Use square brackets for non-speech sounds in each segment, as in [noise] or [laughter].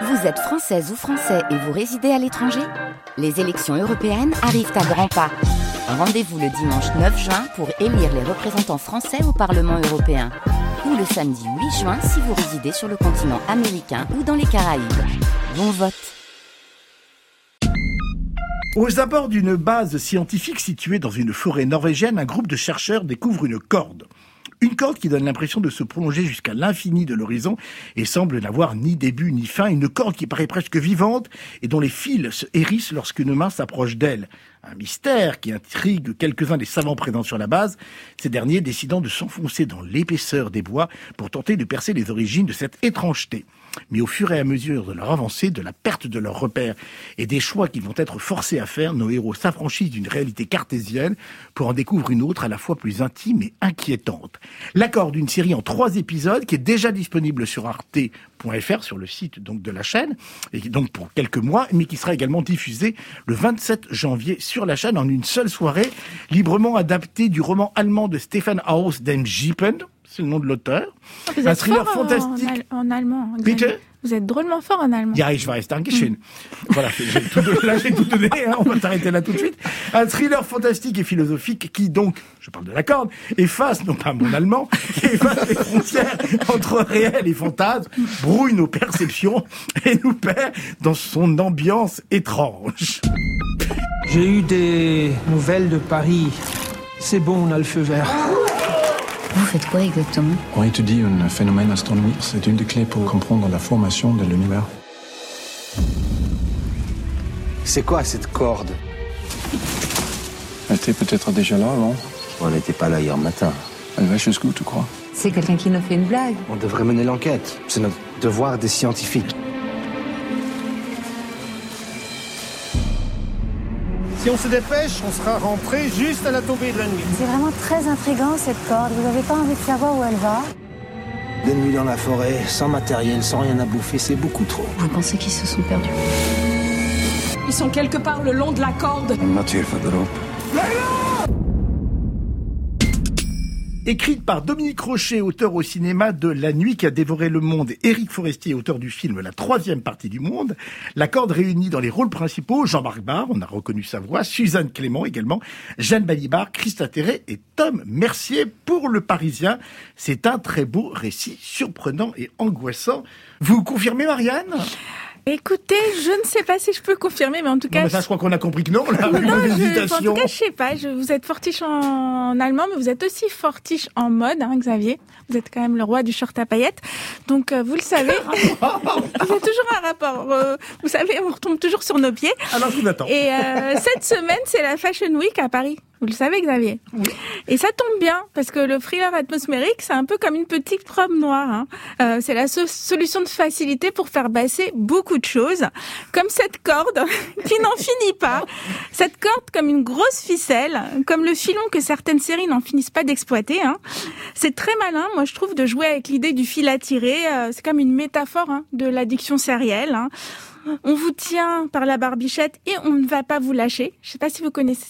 Vous êtes française ou français et vous résidez à l'étranger Les élections européennes arrivent à grands pas. Rendez-vous le dimanche 9 juin pour élire les représentants français au Parlement européen. Ou le samedi 8 juin si vous résidez sur le continent américain ou dans les Caraïbes. Bon vote Aux abords d'une base scientifique située dans une forêt norvégienne, un groupe de chercheurs découvre une corde. Une corde qui donne l'impression de se prolonger jusqu'à l'infini de l'horizon et semble n'avoir ni début ni fin. Une corde qui paraît presque vivante et dont les fils se hérissent lorsqu'une main s'approche d'elle. Un mystère qui intrigue quelques-uns des savants présents sur la base, ces derniers décidant de s'enfoncer dans l'épaisseur des bois pour tenter de percer les origines de cette étrangeté. Mais au fur et à mesure de leur avancée, de la perte de leurs repères et des choix qu'ils vont être forcés à faire, nos héros s'affranchissent d'une réalité cartésienne pour en découvrir une autre à la fois plus intime et inquiétante. L'accord d'une série en trois épisodes qui est déjà disponible sur sur le site donc de la chaîne, et donc pour quelques mois, mais qui sera également diffusé le 27 janvier sur la chaîne en une seule soirée, librement adapté du roman allemand de Stefan Haus Jeepen, c'est le nom de l'auteur. Vous Un êtes thriller fort en- fantastique. En, allemand. Bitte? Vous êtes drôlement fort en allemand. Ja, ich weiß, danke schön. Voilà, j'ai tout [laughs] là j'ai tout donné, hein, on va s'arrêter là tout de suite. Un thriller fantastique et philosophique qui donc, je parle de la corde, efface, non pas mon allemand, qui [laughs] efface les frontières entre réel et fantasme, brouille nos perceptions et nous perd dans son ambiance étrange. J'ai eu des nouvelles de Paris. C'est bon, on a le feu vert. Faites quoi exactement? On étudie un phénomène astronomique. C'est une des clés pour comprendre la formation de l'univers. C'est quoi cette corde? Elle était peut-être déjà là avant. On n'était pas là hier matin. Elle va jusqu'où, tu crois? C'est quelqu'un qui nous fait une blague. On devrait mener l'enquête. C'est notre devoir des scientifiques. Si on se dépêche, on sera rentré juste à la tombée de la nuit. C'est vraiment très intriguant cette corde. Vous n'avez pas envie de savoir où elle va? Des nuits dans la forêt, sans matériel, sans rien à bouffer, c'est beaucoup trop. Vous pensez qu'ils se sont perdus? Ils sont quelque part le long de la corde. I'm not here for the rope. Écrite par Dominique Rocher, auteur au cinéma de La nuit qui a dévoré le monde, Éric Forestier, auteur du film La troisième partie du monde, la corde réunie dans les rôles principaux, Jean-Marc Barr, on a reconnu sa voix, Suzanne Clément également, Jeanne Balibar, Christa Terré et Tom Mercier pour Le Parisien. C'est un très beau récit, surprenant et angoissant. Vous confirmez, Marianne? Écoutez, je ne sais pas si je peux confirmer, mais en tout Non, cas, mais ça, je crois qu'on a compris que non, là, Non, je- en tout cas, je sais pas. Je, vous êtes fortiche en, allemand, mais vous êtes aussi fortiche en mode, hein, Xavier. Vous êtes quand même le roi du short à paillettes. Donc, euh, vous le savez. Il y a toujours un rapport. euh, vous savez, on retombe toujours sur nos pieds. Alors, je vous attends. Et euh, cette semaine, c'est la Fashion Week à Paris. Vous le savez, Xavier. Et ça tombe bien, parce que le thriller atmosphérique, c'est un peu comme une petite robe noire. hein. Euh, c'est la so- solution de facilité pour faire passer beaucoup de choses, comme cette corde [laughs] qui n'en finit pas. Cette corde comme une grosse ficelle, comme le filon que certaines séries n'en finissent pas d'exploiter. hein. C'est très malin, moi je trouve, de jouer avec l'idée du fil à tirer. Euh, c'est comme une métaphore hein, de l'addiction sérielle. hein. On vous tient par la barbichette et on ne va pas vous lâcher. Je sais pas si vous connaissez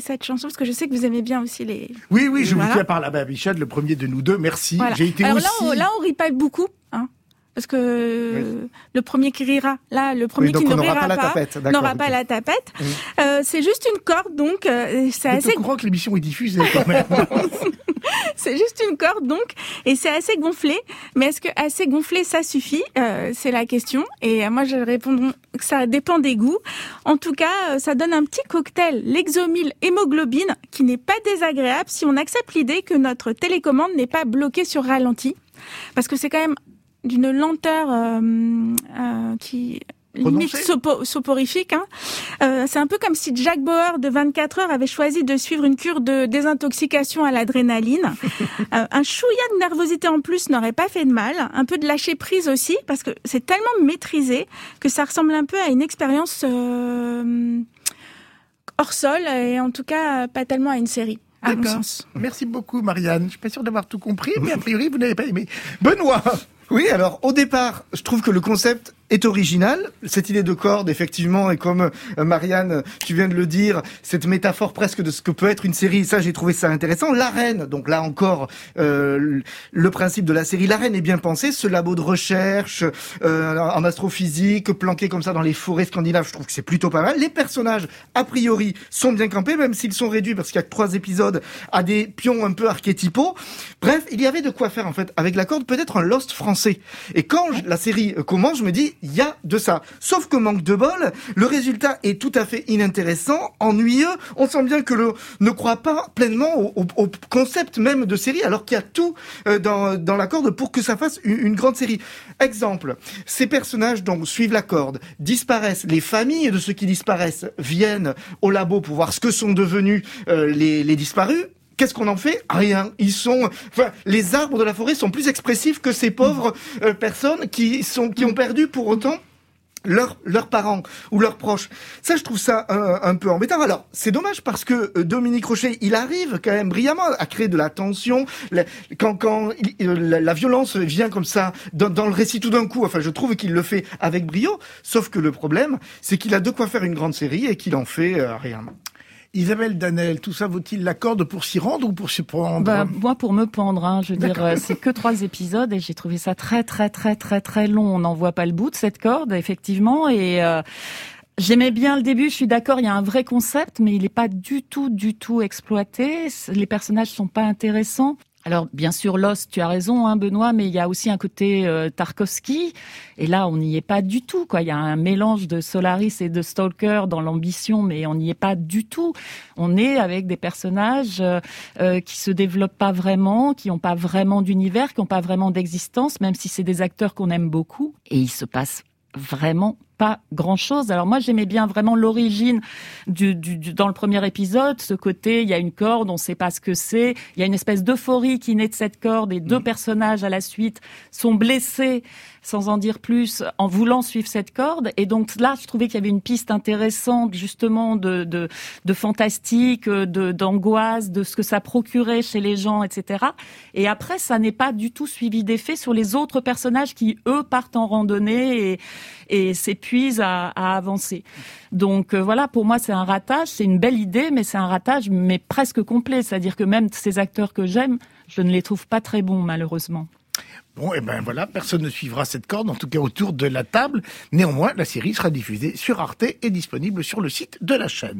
cette chanson, parce que je sais que vous aimez bien aussi les... Oui, oui, je Voilà. vous tiens par la babichette, le premier de nous deux, merci. Voilà. J'ai été Alors aussi... là, on, là, on rit pas beaucoup, hein, parce que le premier qui rira, là, le premier Oui, qui ne rira pas n'aura pas la tapette. Oui. Euh, c'est juste une corde, donc euh, c'est assez, au courant que l'émission est diffusée quand même [laughs] [laughs] c'est juste une corde, donc, et c'est assez gonflé. Mais est-ce que assez gonflé, ça suffit? Euh, C'est la question. Et euh, moi, je réponds que ça dépend des goûts. En tout cas, euh, ça donne un petit cocktail, l'exomile hémoglobine, qui n'est pas désagréable si on accepte l'idée que notre télécommande n'est pas bloquée sur ralenti, parce que c'est quand même d'une lenteur euh, euh, qui limite Prononcée sopo- soporifique. Hein. Euh, c'est un peu comme si Jack Bauer de 24 heures avait choisi de suivre une cure de désintoxication à l'adrénaline. [laughs] Euh, un chouïa de nervosité en plus n'aurait pas fait de mal. Un peu de lâcher prise aussi, parce que c'est tellement maîtrisé que ça ressemble un peu à une expérience euh, hors sol et en tout cas pas tellement à une série. À mon D'accord. sens. Merci beaucoup, Marianne. Je suis pas sûr d'avoir tout compris, mais a priori, vous n'avez pas aimé. Benoît Oui, alors au départ, je trouve que le concept est originale. Cette idée de corde, effectivement, et comme euh, Marianne, tu viens de le dire, cette métaphore presque de ce que peut être une série, ça j'ai trouvé ça intéressant. L'arène, donc là encore, euh, le principe de la série, l'arène est bien pensé, ce labo de recherche euh, en astrophysique, planqué comme ça dans les forêts scandinaves, je trouve que c'est plutôt pas mal. Les personnages, a priori, sont bien campés, même s'ils sont réduits, parce qu'il y a que trois épisodes, à des pions un peu archétypaux. Bref, il y avait de quoi faire en fait avec la corde, peut-être un Lost français. Et quand la série commence, je me dis, il y a de ça. Sauf que manque de bol, le résultat est tout à fait inintéressant, ennuyeux. On sent bien que le ne croit pas pleinement au, concept même de série, alors qu'il y a tout euh, dans, dans la corde pour que ça fasse une, grande série. Exemple, ces personnages donc suivent la corde, disparaissent, les familles de ceux qui disparaissent viennent au labo pour voir ce que sont devenus euh, les, les disparus Qu'est-ce qu'on en fait? Rien. Ils sont, enfin, les arbres de la forêt sont plus expressifs que ces pauvres euh, personnes qui sont, qui ont perdu pour autant leurs leurs parents ou leurs proches. Ça, je trouve ça un, peu embêtant. Alors, c'est dommage parce que euh, Dominique Rocher, il arrive quand même brillamment à créer de la tension. quand quand euh, la, violence vient comme ça dans, dans le récit tout d'un coup, enfin, je trouve qu'il le fait avec brio. Sauf que le problème, c'est qu'il a de quoi faire une grande série et qu'il en fait rien. Isabelle Danel, tout ça vaut-il la corde pour s'y rendre ou pour s'y prendre bah, Moi, pour me pendre, hein, je veux dire, euh, c'est que trois épisodes et j'ai trouvé ça très, très, très, très, très long. On n'en voit pas le bout de cette corde, effectivement, et... Euh, J'aimais bien le début, je suis d'accord, il y a un vrai concept, mais il n'est pas du tout, du tout exploité. Les personnages sont pas intéressants. Alors bien sûr, Lost, tu as raison, hein, Benoît, mais il y a aussi un côté euh, Tarkovsky, et là on n'y est pas du tout. Il y a un mélange de Solaris et de Stalker dans l'ambition, mais on n'y est pas du tout. On est avec des personnages euh, euh, qui se développent pas vraiment, qui n'ont pas vraiment d'univers, qui n'ont pas vraiment d'existence, même si c'est des acteurs qu'on aime beaucoup, et il se passe vraiment pas grand-chose. Alors moi, j'aimais bien vraiment l'origine du, du, dans le premier épisode, ce côté, il y a une corde, on ne sait pas ce que c'est, il y a une espèce d'euphorie qui naît de cette corde et deux mm. personnages à la suite sont blessés, sans en dire plus, en voulant suivre cette corde. Et donc là, je trouvais qu'il y avait une piste intéressante, justement, de, de, de fantastique, de, d'angoisse, de ce que ça procurait chez les gens, etc. Et après, ça n'est pas du tout suivi d'effet sur les autres personnages qui, eux, partent en randonnée et, et à, avancer. Donc euh, voilà, pour moi c'est un ratage, c'est une belle idée, mais c'est un ratage mais presque complet. C'est-à-dire que même ces acteurs que j'aime, je ne les trouve pas très bons malheureusement. Bon, et eh ben voilà, personne ne suivra cette corde, en tout cas autour de la table. Néanmoins, la série sera diffusée sur Arte et disponible sur le site de la chaîne.